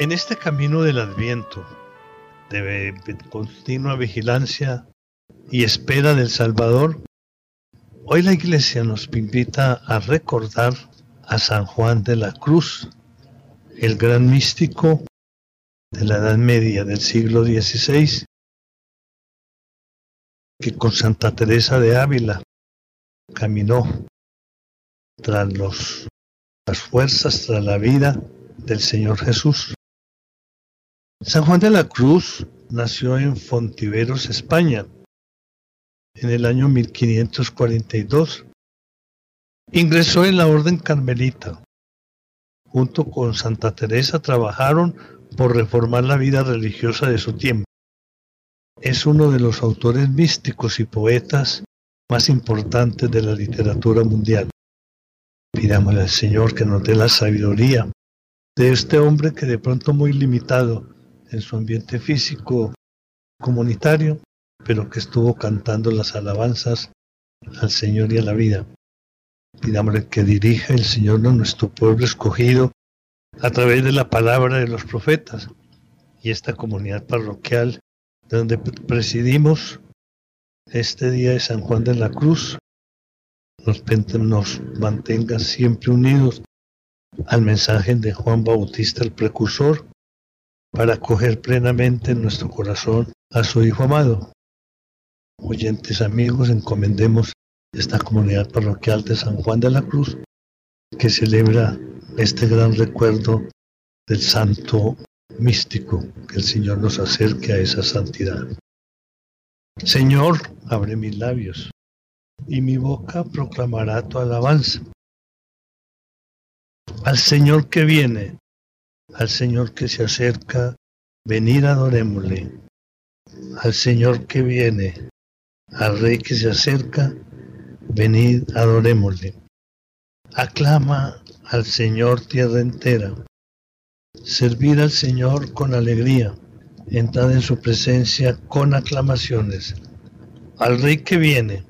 En este camino del Adviento, de continua vigilancia y espera del Salvador, hoy la Iglesia nos invita a recordar a San Juan de la Cruz, el gran místico de la Edad Media del siglo XVI, que con Santa Teresa de Ávila caminó tras las fuerzas, tras la vida del Señor Jesús. San Juan de la Cruz nació en Fontiveros, España, en el año 1542. Ingresó en la Orden Carmelita. Junto con Santa Teresa trabajaron por reformar la vida religiosa de su tiempo. Es uno de los autores místicos y poetas más importantes de la literatura mundial. Pidámosle al Señor que nos dé la sabiduría de este hombre que de pronto muy limitado en su ambiente físico comunitario, pero que estuvo cantando las alabanzas al Señor y a la vida. Pidámosle que dirija el Señor a nuestro pueblo escogido a través de la palabra de los profetas y esta comunidad parroquial donde presidimos este día de San Juan de la Cruz nos, nos mantenga siempre unidos al mensaje de Juan Bautista el precursor para acoger plenamente en nuestro corazón a su Hijo amado. Oyentes amigos, encomendemos esta comunidad parroquial de San Juan de la Cruz que celebra este gran recuerdo del santo místico, que el Señor nos acerque a esa santidad. Señor, abre mis labios, y mi boca proclamará tu alabanza. Al Señor que viene, al Señor que se acerca, venid adorémosle. Al Señor que viene, al Rey que se acerca, venid adorémosle. Aclama al Señor tierra entera. Servir al Señor con alegría, entrad en su presencia con aclamaciones. Al Rey que viene,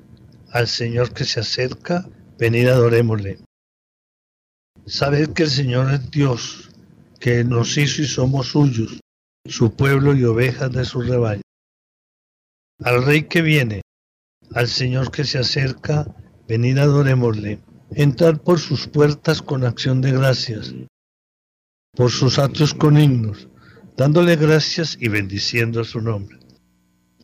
al Señor que se acerca, venid adorémosle. Sabed que el Señor es Dios, que nos hizo y somos suyos, su pueblo y ovejas de su rebaño. Al Rey que viene, al Señor que se acerca, venid adorémosle. Entrar por sus puertas con acción de gracias, por sus atrios con himnos, dándole gracias y bendiciendo su nombre.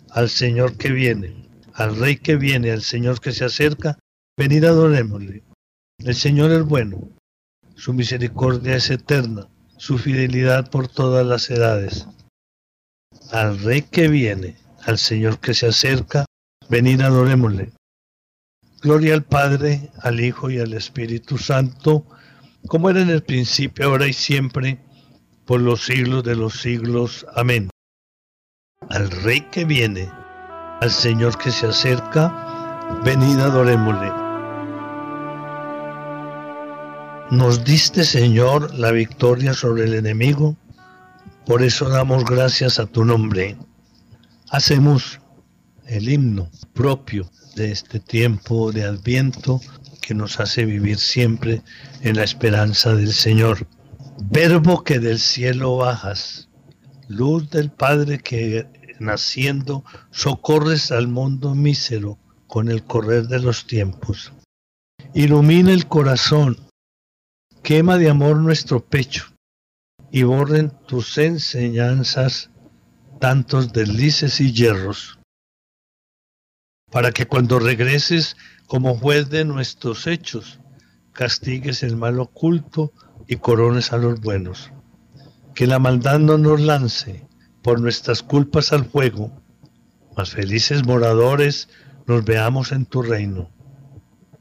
Al Señor que viene, al Rey que viene, al Señor que se acerca, venid adorémosle. El Señor es bueno, su misericordia es eterna, su fidelidad por todas las edades. Al Rey que viene, al Señor que se acerca, venid adorémosle. Gloria al Padre, al Hijo y al Espíritu Santo, como era en el principio, ahora y siempre, por los siglos de los siglos. Amén. Al Rey que viene, al Señor que se acerca, venid adorémosle. Nos diste, Señor, la victoria sobre el enemigo, por eso damos gracias a tu nombre. Hacemos el himno propio de este tiempo de adviento que nos hace vivir siempre en la esperanza del Señor. Verbo que del cielo bajas, luz del Padre que naciendo socorres al mundo mísero con el correr de los tiempos. Ilumina el corazón quema de amor nuestro pecho y borren tus enseñanzas tantos deslices y hierros, para que cuando regreses como juez de nuestros hechos, castigues el mal oculto y corones a los buenos. Que la maldad no nos lance por nuestras culpas al fuego, mas felices moradores nos veamos en tu reino.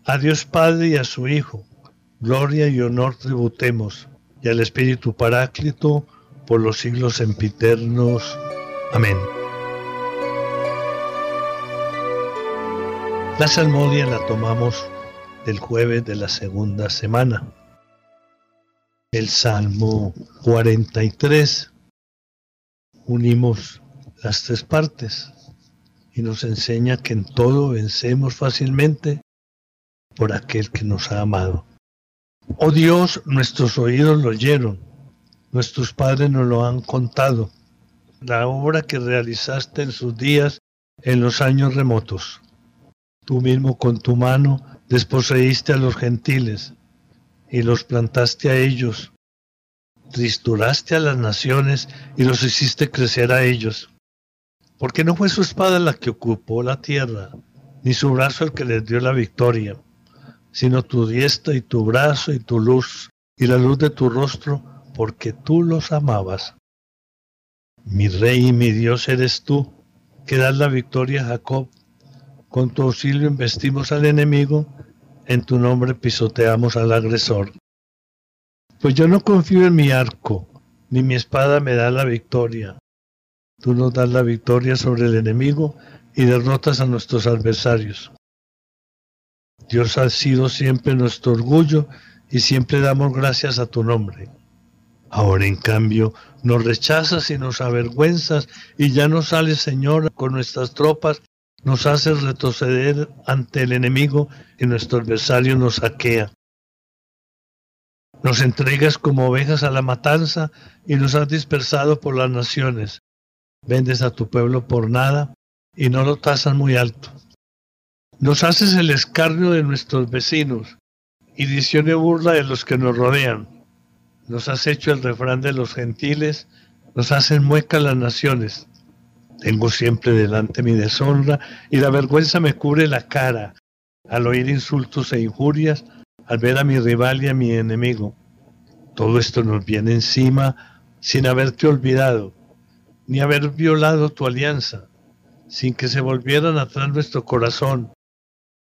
A Dios Padre y a su Hijo, Gloria y honor tributemos, y al Espíritu Paráclito, por los siglos sempiternos. Amén. La salmodia la tomamos del jueves de la segunda semana. El Salmo 43. Unimos las tres partes y nos enseña que en todo vencemos fácilmente por aquel que nos ha amado. Oh Dios, nuestros oídos lo oyeron, Nuestros padres nos lo han contado. La obra que realizaste en sus días en los años remotos. Tú mismo con tu mano desposeíste a los gentiles y los plantaste a ellos. Tristuraste a las naciones y los hiciste crecer a ellos. Porque no fue su espada la que ocupó la tierra, ni su brazo el que les dio la victoria, sino tu diestra y tu brazo y tu luz y la luz de tu rostro, porque tú los amabas. Mi rey y mi Dios eres tú, que das la victoria a Jacob. Con tu auxilio investimos al enemigo, en tu nombre pisoteamos al agresor. Pues yo no confío en mi arco, ni mi espada me da la victoria. Tú nos das la victoria sobre el enemigo y derrotas a nuestros adversarios. Dios ha sido siempre nuestro orgullo y siempre damos gracias a tu nombre. Ahora, en cambio, nos rechazas y nos avergüenzas y ya no sales, Señor, con nuestras tropas, nos haces retroceder ante el enemigo y nuestro adversario nos saquea. Nos entregas como ovejas a la matanza y nos has dispersado por las naciones. Vendes a tu pueblo por nada y no lo tasas muy alto. Nos haces el escarnio de nuestros vecinos y dicione burla de los que nos rodean. Nos has hecho el refrán de los gentiles, nos hacen muecas las naciones. Tengo siempre delante mi deshonra y la vergüenza me cubre la cara al oír insultos e injurias, al ver a mi rival y a mi enemigo. Todo esto nos viene encima sin haberte olvidado, ni haber violado tu alianza, sin que se volvieran atrás nuestro corazón,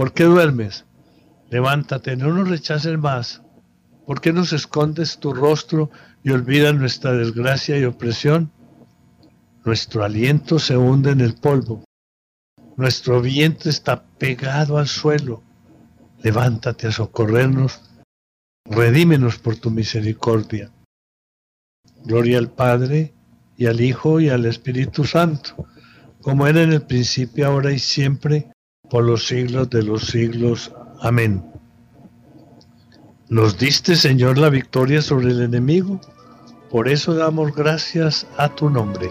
¿por qué duermes? Levántate, no nos rechaces más. ¿Por qué nos escondes tu rostro y olvidas nuestra desgracia y opresión? Nuestro aliento se hunde en el polvo. Nuestro vientre está pegado al suelo. Levántate a socorrernos. Redímenos por tu misericordia. Gloria al Padre, y al Hijo, y al Espíritu Santo, como era en el principio, ahora y siempre, por los siglos de los siglos. Amén. Nos diste, Señor, la victoria sobre el enemigo. Por eso damos gracias a tu nombre.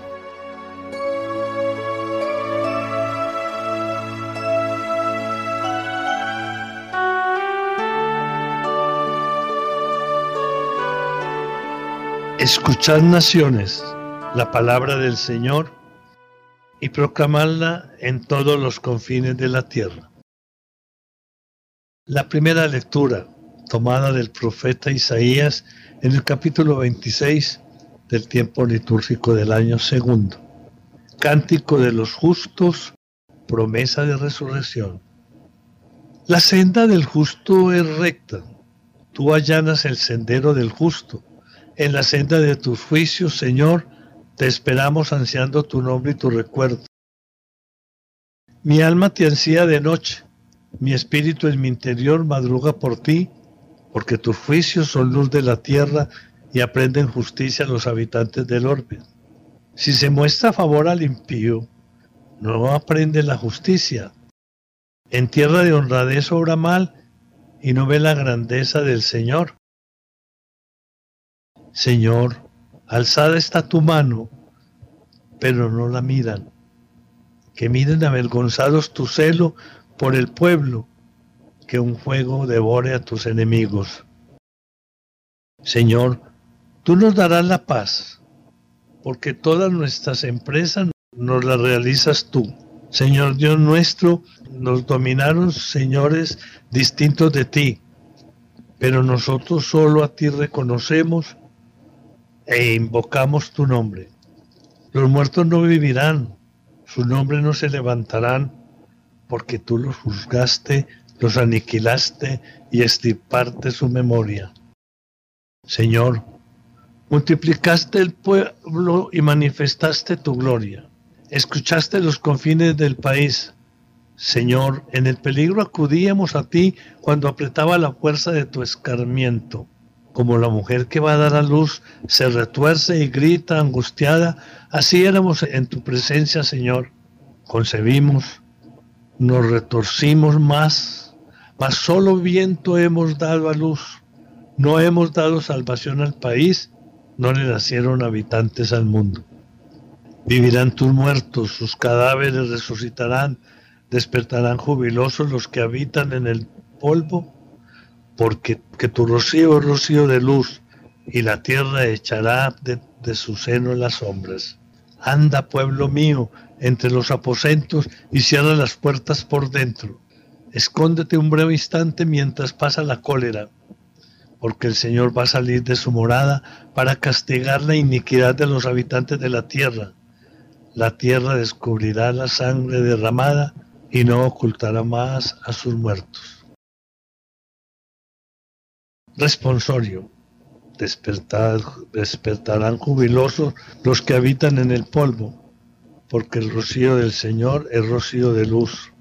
Escuchad naciones la palabra del Señor y proclamadla en todos los confines de la tierra. La primera lectura tomada del profeta Isaías en el capítulo 26 del tiempo litúrgico del año segundo. Cántico de los justos, promesa de resurrección. La senda del justo es recta. Tú allanas el sendero del justo. En la senda de tus juicios, Señor, te esperamos ansiando tu nombre y tu recuerdo. Mi alma te ansía de noche, mi espíritu en mi interior madruga por ti porque tus juicios son luz de la tierra y aprenden justicia a los habitantes del orbe. Si se muestra favor al impío, no aprende la justicia. En tierra de honradez obra mal y no ve la grandeza del Señor. Señor, alzada está tu mano, pero no la miran. Que miren avergonzados tu celo por el pueblo que un fuego devore a tus enemigos. Señor, tú nos darás la paz, porque todas nuestras empresas nos las realizas tú. Señor Dios nuestro, nos dominaron señores distintos de ti, pero nosotros solo a ti reconocemos e invocamos tu nombre. Los muertos no vivirán, su nombre no se levantarán, porque tú los juzgaste los aniquilaste y estirpaste su memoria. Señor, Multiplicaste el pueblo y manifestaste tu gloria. Escuchaste los confines del país. Señor, en el peligro acudíamos a ti cuando apretaba la fuerza de tu escarmiento. Como la mujer que va a dar a luz se retuerce y grita angustiada, así éramos en tu presencia, Señor. Concebimos, nos retorcimos más, mas solo viento hemos dado a luz. No hemos dado salvación al país, no le nacieron habitantes al mundo. Vivirán tus muertos, sus cadáveres resucitarán, despertarán jubilosos los que habitan en el polvo porque que tu rocío es rocío de luz, y la tierra echará de, de su seno las sombras. Anda, pueblo mío, entre los aposentos y cierra las puertas por dentro. Escóndete un breve instante mientras pasa la cólera, porque el Señor va a salir de su morada para castigar la iniquidad de los habitantes de la tierra. La tierra descubrirá la sangre derramada y no ocultará más a sus muertos. Responsorio. Despertar, despertarán jubilosos los que habitan en el polvo, porque el rocío del Señor es rocío de luz.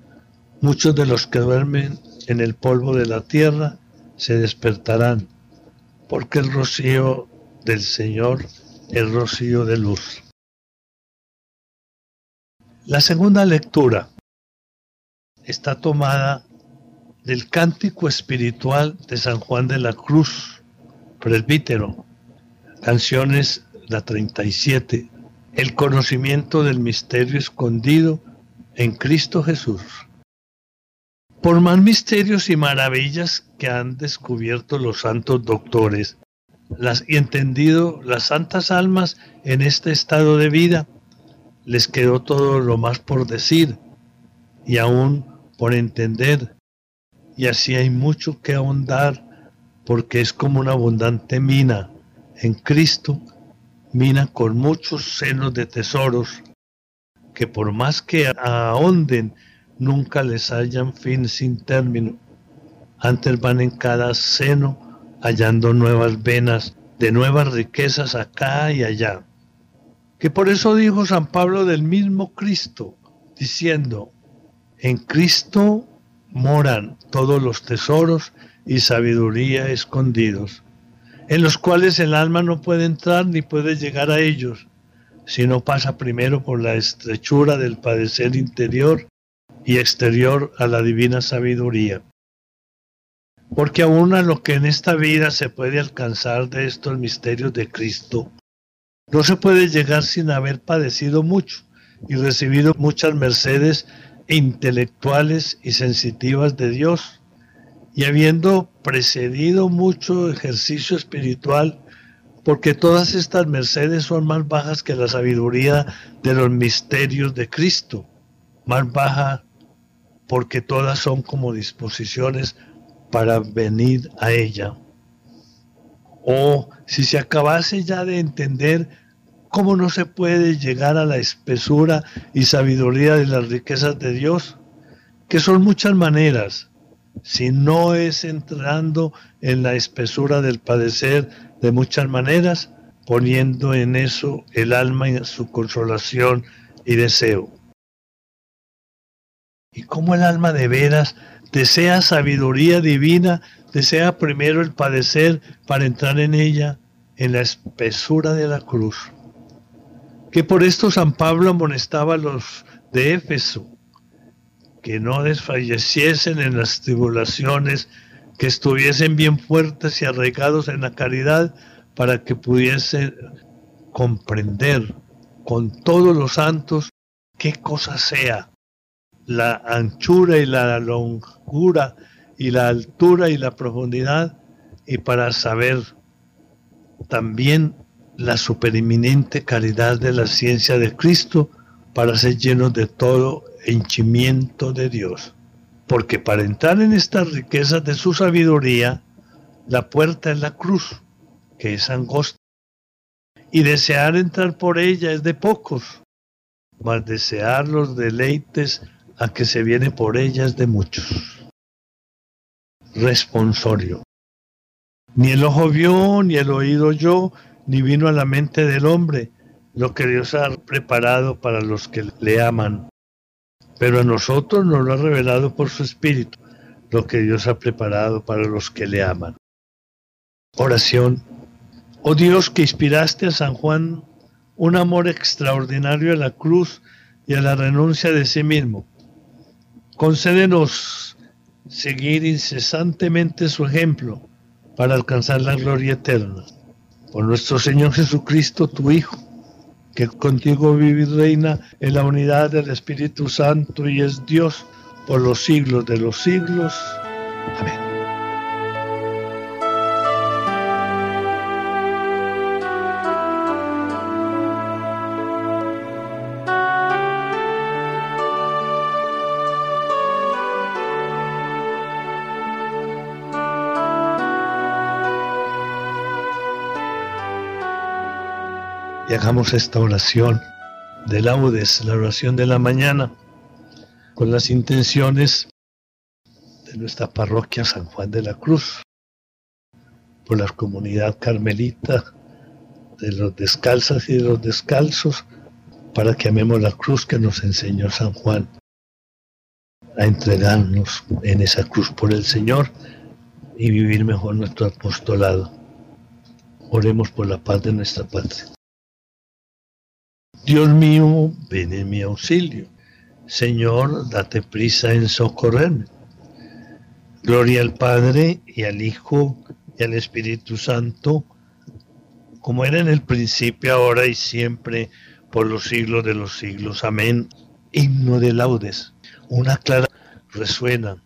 Muchos de los que duermen en el polvo de la tierra se despertarán, porque el rocío del Señor es rocío de luz. La segunda lectura está tomada del cántico espiritual de San Juan de la Cruz, presbítero, canciones la 37, el conocimiento del misterio escondido en Cristo Jesús. Por más misterios y maravillas que han descubierto los santos doctores las, y entendido las santas almas en este estado de vida, les quedó todo lo más por decir y aún por entender y así hay mucho que ahondar porque es como una abundante mina en Cristo, mina con muchos senos de tesoros que por más que ahonden nunca les hayan fin sin término. Antes van en cada seno hallando nuevas venas de nuevas riquezas acá y allá. Que por eso dijo San Pablo del mismo Cristo, diciendo, en Cristo moran todos los tesoros y sabiduría escondidos, en los cuales el alma no puede entrar ni puede llegar a ellos, sino pasa primero por la estrechura del padecer interior y exterior a la divina sabiduría. Porque aún a lo que en esta vida se puede alcanzar de estos misterios de Cristo, no se puede llegar sin haber padecido mucho y recibido muchas mercedes intelectuales y sensitivas de Dios, y habiendo precedido mucho ejercicio espiritual, porque todas estas mercedes son más bajas que la sabiduría de los misterios de Cristo, más baja porque todas son como disposiciones para venir a ella. O si se acabase ya de entender ¿Cómo no se puede llegar a la espesura y sabiduría de las riquezas de Dios? Que son muchas maneras, si no es entrando en la espesura del padecer de muchas maneras, poniendo en eso el alma en su consolación y deseo. Y como el alma de veras desea sabiduría divina, desea primero el padecer para entrar en ella, en la espesura de la cruz que por esto San Pablo amonestaba a los de Éfeso, que no desfalleciesen en las tribulaciones, que estuviesen bien fuertes y arraigados en la caridad, para que pudiesen comprender con todos los santos qué cosa sea la anchura y la longura y la altura y la profundidad, y para saber también la supereminente caridad de la ciencia de Cristo para ser llenos de todo henchimiento de Dios. Porque para entrar en estas riquezas de su sabiduría, la puerta es la cruz, que es angosta, y desear entrar por ella es de pocos, mas desear los deleites a que se viene por ella es de muchos. Responsorio. Ni el ojo vio, ni el oído yo, ni vino a la mente del hombre lo que Dios ha preparado para los que le aman. Pero a nosotros nos lo ha revelado por su Espíritu, lo que Dios ha preparado para los que le aman. Oración. Oh Dios que inspiraste a San Juan un amor extraordinario a la cruz y a la renuncia de sí mismo. Concédenos seguir incesantemente su ejemplo para alcanzar la gloria eterna. Por nuestro Señor Jesucristo, tu Hijo, que contigo vive y reina en la unidad del Espíritu Santo y es Dios por los siglos de los siglos. Amén. Y hagamos esta oración de laudes, la oración de la mañana, con las intenciones de nuestra parroquia San Juan de la Cruz, por la comunidad carmelita, de los descalzas y de los descalzos, para que amemos la cruz que nos enseñó San Juan, a entregarnos en esa cruz por el Señor y vivir mejor nuestro apostolado. Oremos por la paz de nuestra patria. Dios mío, ven en mi auxilio. Señor, date prisa en socorrerme. Gloria al Padre y al Hijo y al Espíritu Santo, como era en el principio, ahora y siempre, por los siglos de los siglos. Amén. Himno de laudes. Una clara resuena,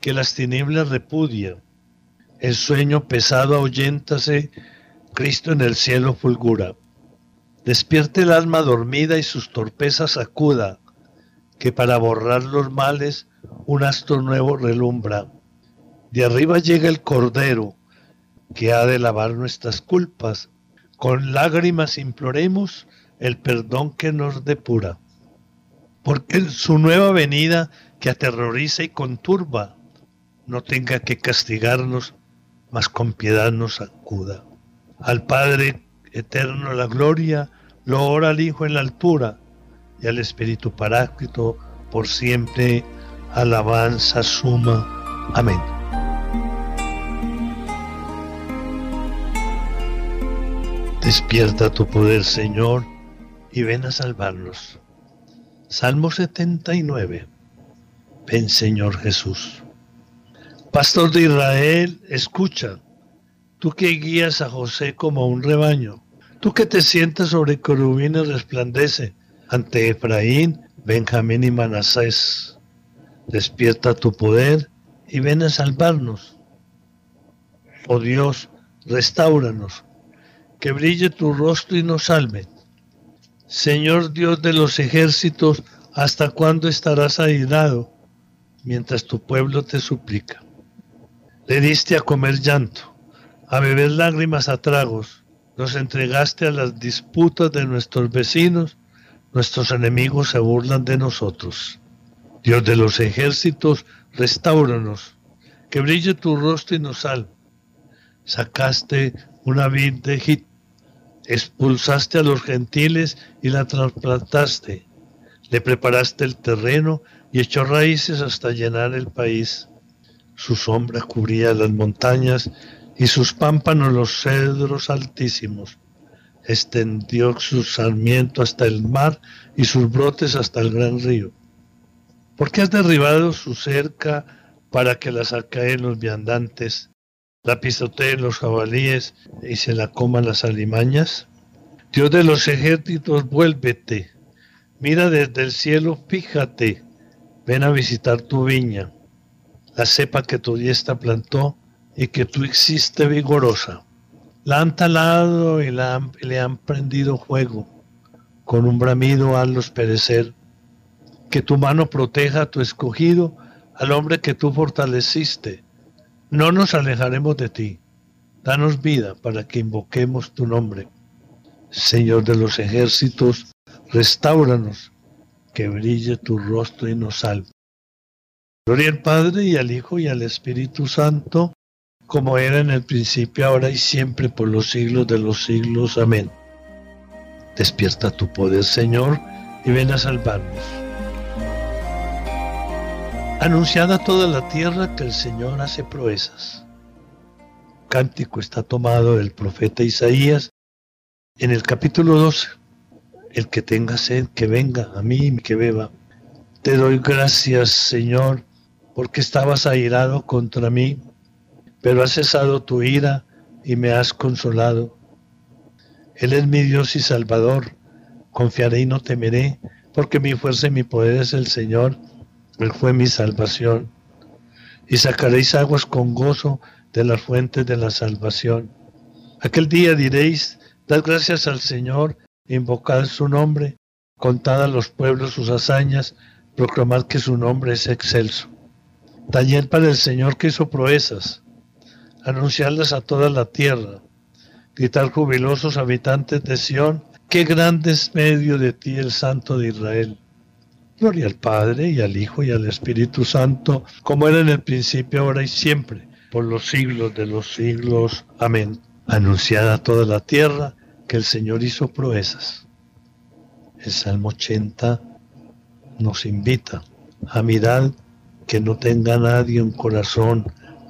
que las tinieblas repudia, el sueño pesado ahuyéntase, Cristo en el cielo fulgura. Despierte el alma dormida y sus torpezas acuda, que para borrar los males un astro nuevo relumbra. De arriba llega el Cordero, que ha de lavar nuestras culpas. Con lágrimas imploremos el perdón que nos depura. Porque su nueva venida, que aterroriza y conturba, no tenga que castigarnos, mas con piedad nos acuda. Al Padre eterno la gloria, lo ora al Hijo en la altura y al Espíritu Paráclito por siempre alabanza suma. Amén. Despierta tu poder, Señor, y ven a salvarnos. Salmo 79. Ven, Señor Jesús. Pastor de Israel, escucha tú que guías a José como un rebaño, tú que te sientas sobre querubines resplandece ante Efraín, Benjamín y Manasés. Despierta tu poder y ven a salvarnos. Oh Dios, restauranos, que brille tu rostro y nos salve. Señor Dios de los ejércitos, ¿hasta cuándo estarás airado mientras tu pueblo te suplica? Le diste a comer llanto a beber lágrimas a tragos, nos entregaste a las disputas de nuestros vecinos, nuestros enemigos se burlan de nosotros. Dios de los ejércitos, restauranos, que brille tu rostro y nos salve. Sacaste una vid de Egipto, expulsaste a los gentiles y la trasplantaste. Le preparaste el terreno y echó raíces hasta llenar el país. Su sombra cubría las montañas y sus pámpanos los cedros altísimos. Extendió su sarmiento hasta el mar y sus brotes hasta el gran río. ¿Por qué has derribado su cerca para que la saceen los viandantes, la pisoteen los jabalíes y se la coman las alimañas? Dios de los ejércitos, vuélvete. Mira desde el cielo, fíjate. Ven a visitar tu viña. La cepa que tu diestra plantó y que tú existes vigorosa. La han talado y le han prendido fuego. Con un bramido hazlos perecer. Que tu mano proteja a tu escogido, al hombre que tú fortaleciste. No nos alejaremos de ti. Danos vida para que invoquemos tu nombre. Señor de los ejércitos, restauranos, que brille tu rostro y nos salve. Gloria al Padre y al Hijo y al Espíritu Santo como era en el principio, ahora y siempre, por los siglos de los siglos. Amén. Despierta tu poder, Señor, y ven a salvarnos. Anunciada toda la tierra que el Señor hace proezas. Cántico está tomado del profeta Isaías en el capítulo 12. El que tenga sed, que venga a mí y que beba. Te doy gracias, Señor, porque estabas airado contra mí, pero has cesado tu ira y me has consolado. Él es mi Dios y Salvador. Confiaré y no temeré, porque mi fuerza y mi poder es el Señor. Él fue mi salvación. Y sacaréis aguas con gozo de las fuentes de la salvación. Aquel día diréis, dad gracias al Señor, invocad su nombre, contad a los pueblos sus hazañas, proclamad que su nombre es excelso. Taller para el Señor que hizo proezas, anunciarlas a toda la tierra, gritar jubilosos habitantes de Sión, qué grande es medio de ti el Santo de Israel. Gloria al Padre y al Hijo y al Espíritu Santo, como era en el principio, ahora y siempre, por los siglos de los siglos. Amén. Anunciada a toda la tierra que el Señor hizo proezas. El Salmo 80 nos invita a mirar que no tenga nadie un corazón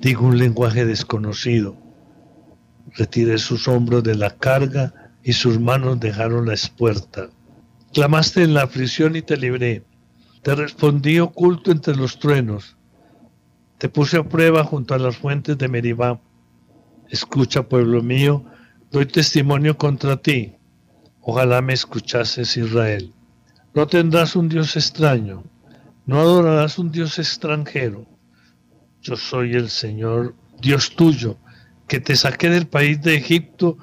Digo un lenguaje desconocido retiré sus hombros de la carga y sus manos dejaron la espuerta. Clamaste en la aflicción y te libré. Te respondí oculto entre los truenos. Te puse a prueba junto a las fuentes de Meribá. Escucha, pueblo mío, doy testimonio contra ti. Ojalá me escuchases, Israel. No tendrás un Dios extraño, no adorarás un Dios extranjero. Yo soy el Señor, Dios tuyo, que te saqué del país de Egipto,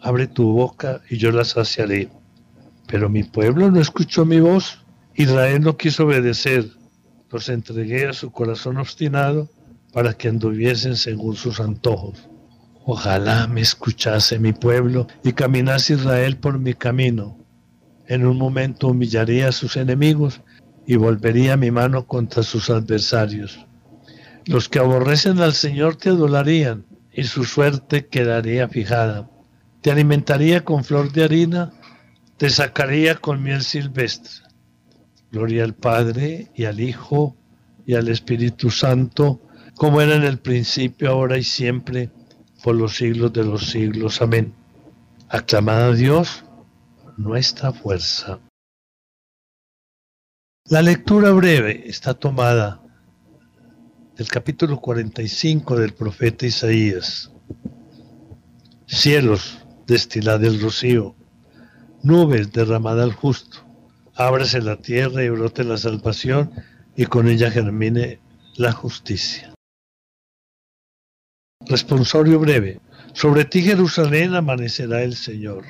abre tu boca y yo la saciaré. Pero mi pueblo no escuchó mi voz, Israel no quiso obedecer, los entregué a su corazón obstinado para que anduviesen según sus antojos. Ojalá me escuchase mi pueblo y caminase Israel por mi camino. En un momento humillaría a sus enemigos y volvería mi mano contra sus adversarios. Los que aborrecen al Señor te adorarían, y su suerte quedaría fijada. Te alimentaría con flor de harina, te sacaría con miel silvestre. Gloria al Padre y al Hijo y al Espíritu Santo, como era en el principio, ahora y siempre, por los siglos de los siglos. Amén. Aclamad a Dios nuestra fuerza. La lectura breve está tomada capítulo 45 del profeta Isaías. Cielos, destilad el rocío, nubes, derramad al justo. Ábrase la tierra y brote la salvación, y con ella germine la justicia. Responsorio breve. Sobre ti, Jerusalén, amanecerá el Señor.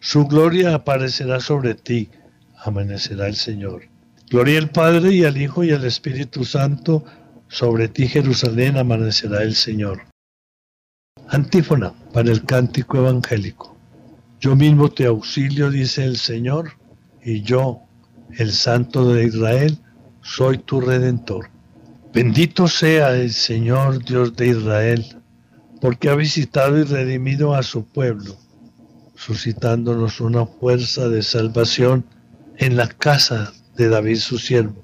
Su gloria aparecerá sobre ti, amanecerá el Señor. Gloria al Padre y al Hijo y al Espíritu Santo, sobre ti Jerusalén amanecerá el Señor. Antífona para el cántico evangélico. Yo mismo te auxilio, dice el Señor, y yo, el Santo de Israel, soy tu redentor. Bendito sea el Señor Dios de Israel, porque ha visitado y redimido a su pueblo, suscitándonos una fuerza de salvación en la casa de David su siervo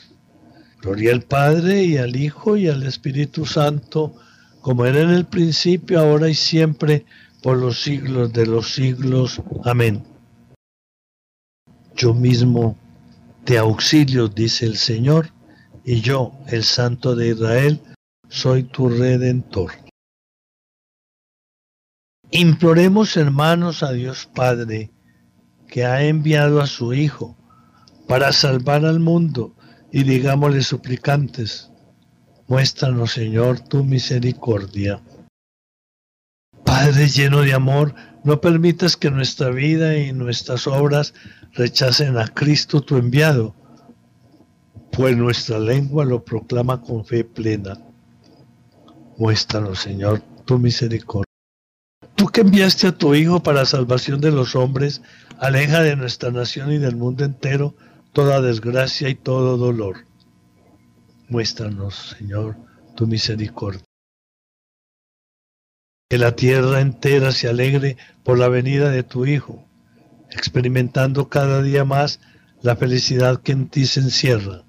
Gloria al Padre y al Hijo y al Espíritu Santo, como era en el principio, ahora y siempre, por los siglos de los siglos. Amén. Yo mismo te auxilio, dice el Señor, y yo, el Santo de Israel, soy tu redentor. Imploremos, hermanos, a Dios Padre, que ha enviado a su Hijo para salvar al mundo, y digámosle suplicantes, Muéstranos, Señor, tu misericordia. Padre lleno de amor, no permitas que nuestra vida y nuestras obras rechacen a Cristo tu enviado, pues nuestra lengua lo proclama con fe plena. Muéstranos, Señor, tu misericordia. Tú que enviaste a tu Hijo para salvación de los hombres, aleja de nuestra nación y del mundo entero toda desgracia y todo dolor Muéstranos, Señor, tu misericordia. Que la tierra entera se alegre por la venida de tu Hijo, experimentando cada día más la felicidad que en ti se encierra.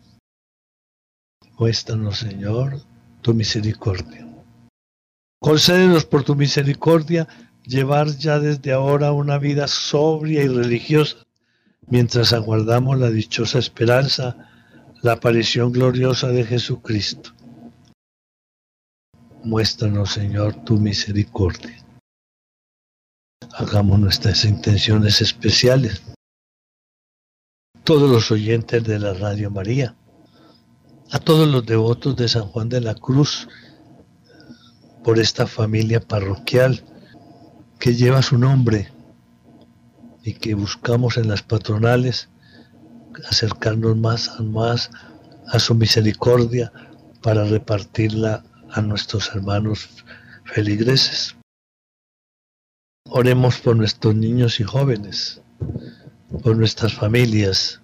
Muéstranos, Señor, tu misericordia. Concédenos por tu misericordia llevar ya desde ahora una vida sobria y religiosa, mientras aguardamos la dichosa esperanza la aparición gloriosa de Jesucristo. Muéstranos, Señor, tu misericordia. Hagamos nuestras intenciones especiales. Todos los oyentes de la Radio María, a todos los devotos de San Juan de la Cruz, por esta familia parroquial que lleva su nombre y que buscamos en las patronales acercarnos más y más a su misericordia para repartirla a nuestros hermanos feligreses. Oremos por nuestros niños y jóvenes, por nuestras familias,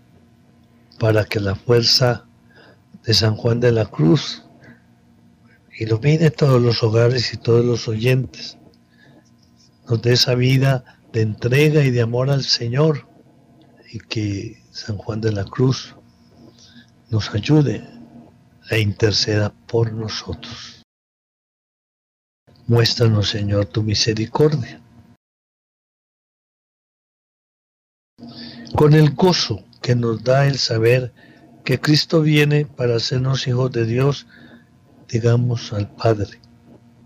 para que la fuerza de San Juan de la Cruz ilumine todos los hogares y todos los oyentes, nos dé esa vida de entrega y de amor al Señor y que San Juan de la Cruz nos ayude e interceda por nosotros. Muéstranos, Señor, tu misericordia. Con el gozo que nos da el saber que Cristo viene para hacernos hijos de Dios, digamos al Padre.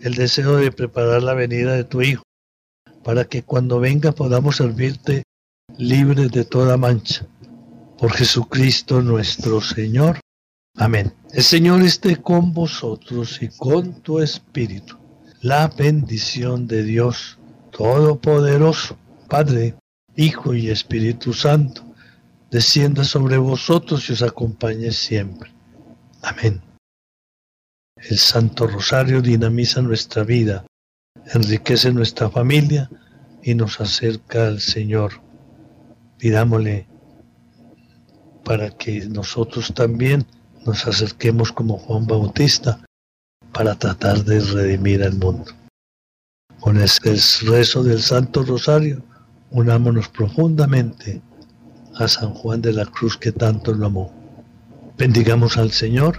el deseo de preparar la venida de tu Hijo, para que cuando venga podamos servirte libres de toda mancha. Por Jesucristo nuestro Señor. Amén. El Señor esté con vosotros y con tu espíritu. La bendición de Dios Todopoderoso, Padre, Hijo y Espíritu Santo, descienda sobre vosotros y os acompañe siempre. Amén. El Santo Rosario dinamiza nuestra vida, enriquece nuestra familia y nos acerca al Señor pidámosle para que nosotros también nos acerquemos como Juan Bautista para tratar de redimir al mundo. Con el rezo del Santo Rosario, unámonos profundamente a San Juan de la Cruz que tanto lo amó. Bendigamos al Señor,